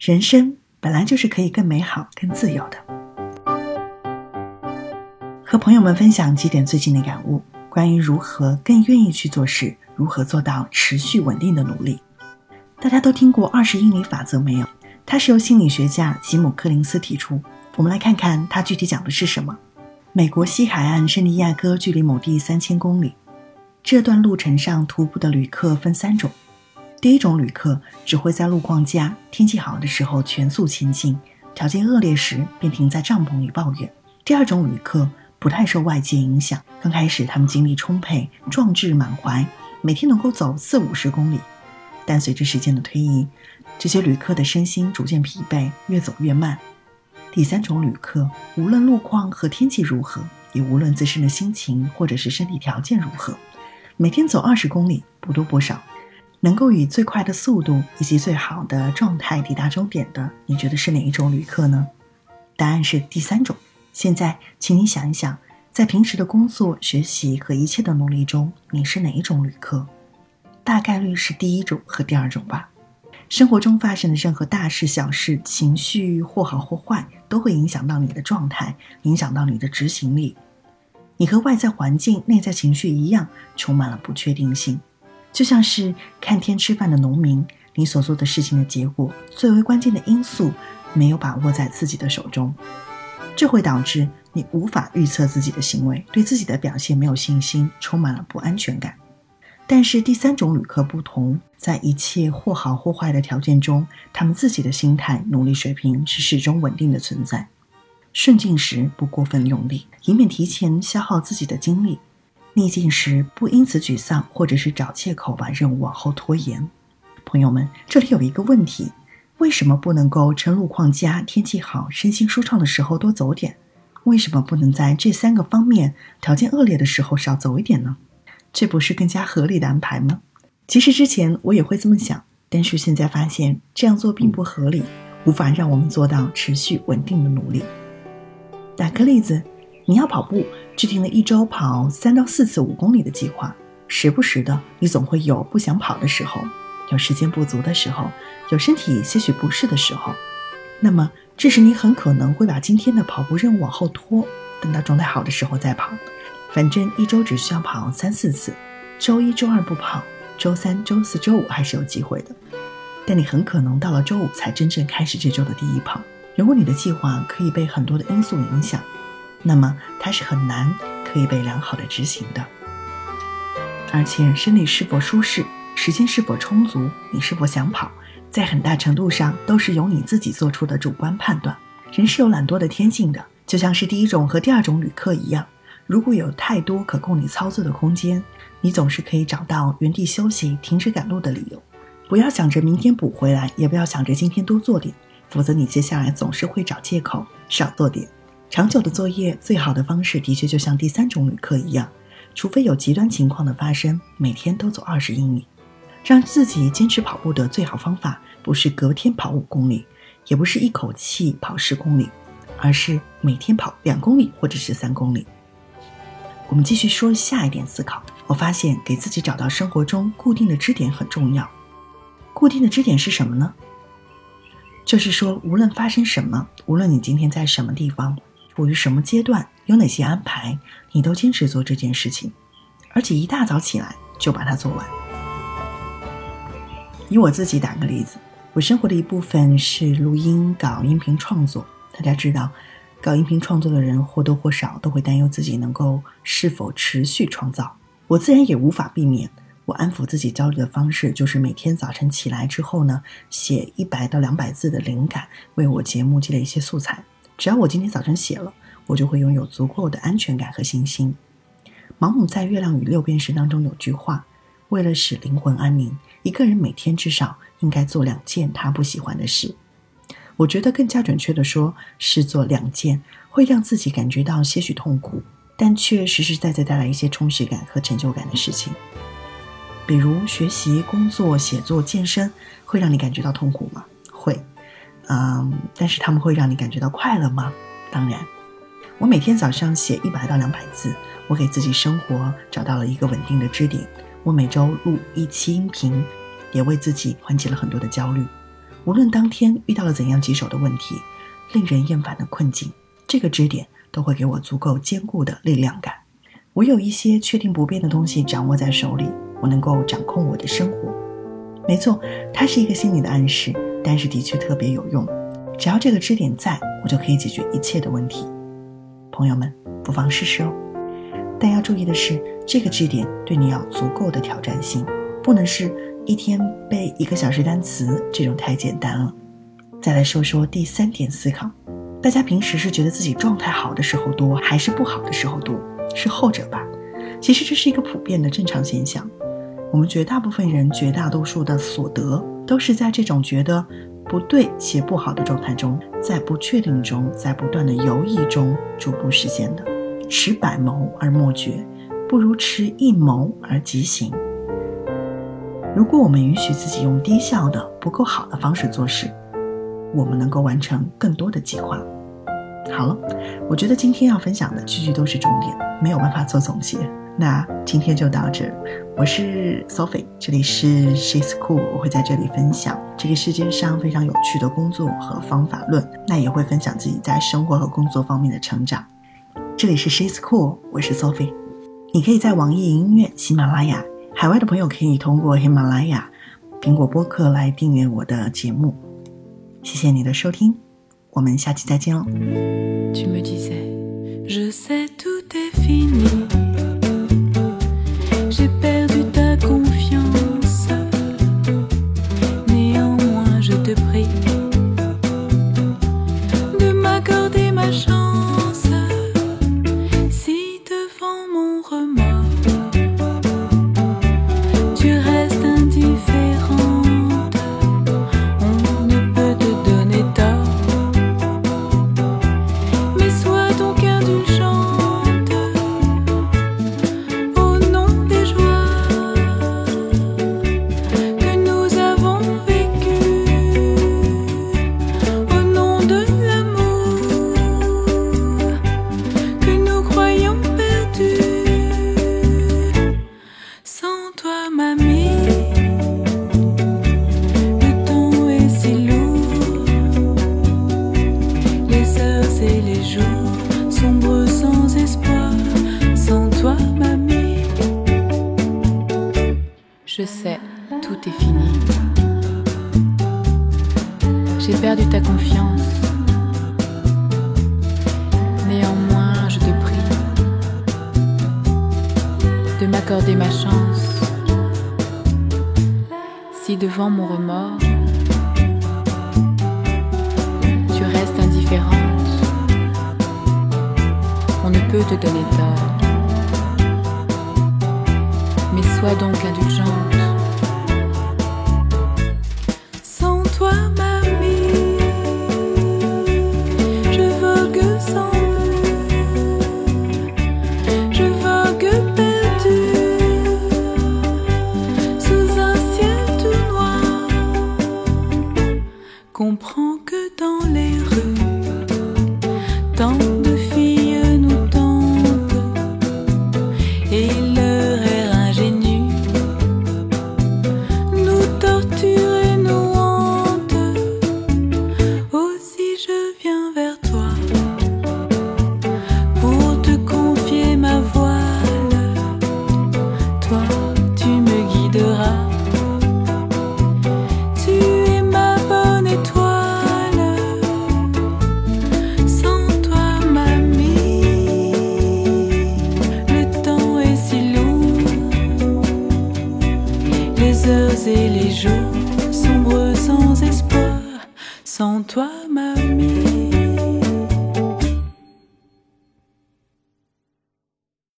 人生本来就是可以更美好、更自由的。和朋友们分享几点最近的感悟，关于如何更愿意去做事，如何做到持续稳定的努力。大家都听过二十英里法则没有？它是由心理学家吉姆·柯林斯提出。我们来看看它具体讲的是什么。美国西海岸圣地亚哥距离某地三千公里，这段路程上徒步的旅客分三种。第一种旅客只会在路况佳、天气好的时候全速前进，条件恶劣时便停在帐篷里抱怨。第二种旅客不太受外界影响，刚开始他们精力充沛、壮志满怀，每天能够走四五十公里。但随着时间的推移，这些旅客的身心逐渐疲惫，越走越慢。第三种旅客，无论路况和天气如何，也无论自身的心情或者是身体条件如何，每天走二十公里，不多不少。能够以最快的速度以及最好的状态抵达终点的，你觉得是哪一种旅客呢？答案是第三种。现在，请你想一想，在平时的工作、学习和一切的努力中，你是哪一种旅客？大概率是第一种和第二种吧。生活中发生的任何大事小事，情绪或好或坏，都会影响到你的状态，影响到你的执行力。你和外在环境、内在情绪一样，充满了不确定性。就像是看天吃饭的农民，你所做的事情的结果，最为关键的因素没有把握在自己的手中，这会导致你无法预测自己的行为，对自己的表现没有信心，充满了不安全感。但是第三种旅客不同，在一切或好或坏的条件中，他们自己的心态、努力水平是始终稳定的存在。顺境时不过分用力，以免提前消耗自己的精力。逆境时不因此沮丧，或者是找借口把任务往后拖延。朋友们，这里有一个问题：为什么不能够趁路况佳、天气好、身心舒畅的时候多走点？为什么不能在这三个方面条件恶劣的时候少走一点呢？这不是更加合理的安排吗？其实之前我也会这么想，但是现在发现这样做并不合理，无法让我们做到持续稳定的努力。打个例子。你要跑步，制定了一周跑三到四次五公里的计划。时不时的，你总会有不想跑的时候，有时间不足的时候，有身体些许不适的时候。那么，这时你很可能会把今天的跑步任务往后拖，等到状态好的时候再跑。反正一周只需要跑三四次，周一、周二不跑，周三、周四周五还是有机会的。但你很可能到了周五才真正开始这周的第一跑。如果你的计划可以被很多的因素影响。那么它是很难可以被良好的执行的，而且身体是否舒适，时间是否充足，你是否想跑，在很大程度上都是由你自己做出的主观判断。人是有懒惰的天性的，就像是第一种和第二种旅客一样。如果有太多可供你操作的空间，你总是可以找到原地休息、停止赶路的理由。不要想着明天补回来，也不要想着今天多做点，否则你接下来总是会找借口少做点。长久的作业，最好的方式的确就像第三种旅客一样，除非有极端情况的发生，每天都走二十英里。让自己坚持跑步的最好方法，不是隔天跑五公里，也不是一口气跑十公里，而是每天跑两公里或者是三公里。我们继续说下一点思考。我发现给自己找到生活中固定的支点很重要。固定的支点是什么呢？就是说，无论发生什么，无论你今天在什么地方。处于什么阶段，有哪些安排，你都坚持做这件事情，而且一大早起来就把它做完。以我自己打个例子，我生活的一部分是录音、搞音频创作。大家知道，搞音频创作的人或多或少都会担忧自己能够是否持续创造。我自然也无法避免。我安抚自己焦虑的方式，就是每天早晨起来之后呢，写一百到两百字的灵感，为我节目积累一些素材。只要我今天早晨写了，我就会拥有足够的安全感和信心。毛姆在《月亮与六便士》当中有句话：“为了使灵魂安宁，一个人每天至少应该做两件他不喜欢的事。”我觉得更加准确的说，是做两件会让自己感觉到些许痛苦，但却实实在在带来一些充实感和成就感的事情。比如学习、工作、写作、健身，会让你感觉到痛苦吗？会。嗯，但是他们会让你感觉到快乐吗？当然，我每天早上写一百到两百字，我给自己生活找到了一个稳定的支点。我每周录一期音频，也为自己缓解了很多的焦虑。无论当天遇到了怎样棘手的问题，令人厌烦的困境，这个支点都会给我足够坚固的力量感。我有一些确定不变的东西掌握在手里，我能够掌控我的生活。没错，它是一个心理的暗示，但是的确特别有用。只要这个支点在，我就可以解决一切的问题。朋友们，不妨试试哦。但要注意的是，这个支点对你要足够的挑战性，不能是一天背一个小时单词，这种太简单了。再来说说第三点思考：大家平时是觉得自己状态好的时候多，还是不好的时候多？是后者吧？其实这是一个普遍的正常现象。我们绝大部分人、绝大多数的所得，都是在这种觉得不对且不好的状态中，在不确定中，在不断的犹疑中逐步实现的。持百谋而莫决，不如持一谋而即行。如果我们允许自己用低效的、不够好的方式做事，我们能够完成更多的计划。好了，我觉得今天要分享的句句都是重点，没有办法做总结。那今天就到这。我是 Sophie，这里是 She's Cool，我会在这里分享这个世界上非常有趣的工作和方法论，那也会分享自己在生活和工作方面的成长。这里是 She's Cool，我是 Sophie。你可以在网易云音乐、喜马拉雅，海外的朋友可以通过喜马拉雅、苹果播客来订阅我的节目。谢谢你的收听。我们下期再见喽。de prix. Je sais, tout est fini. J'ai perdu ta confiance. Néanmoins, je te prie de m'accorder ma chance. Si devant mon remords, tu restes indifférente, on ne peut te donner tort. Sois donc indulgente. Sans toi, mamie, je vogue sans but, je vogue perdu sous un ciel tout noir. Comprends que dans les rues, deviens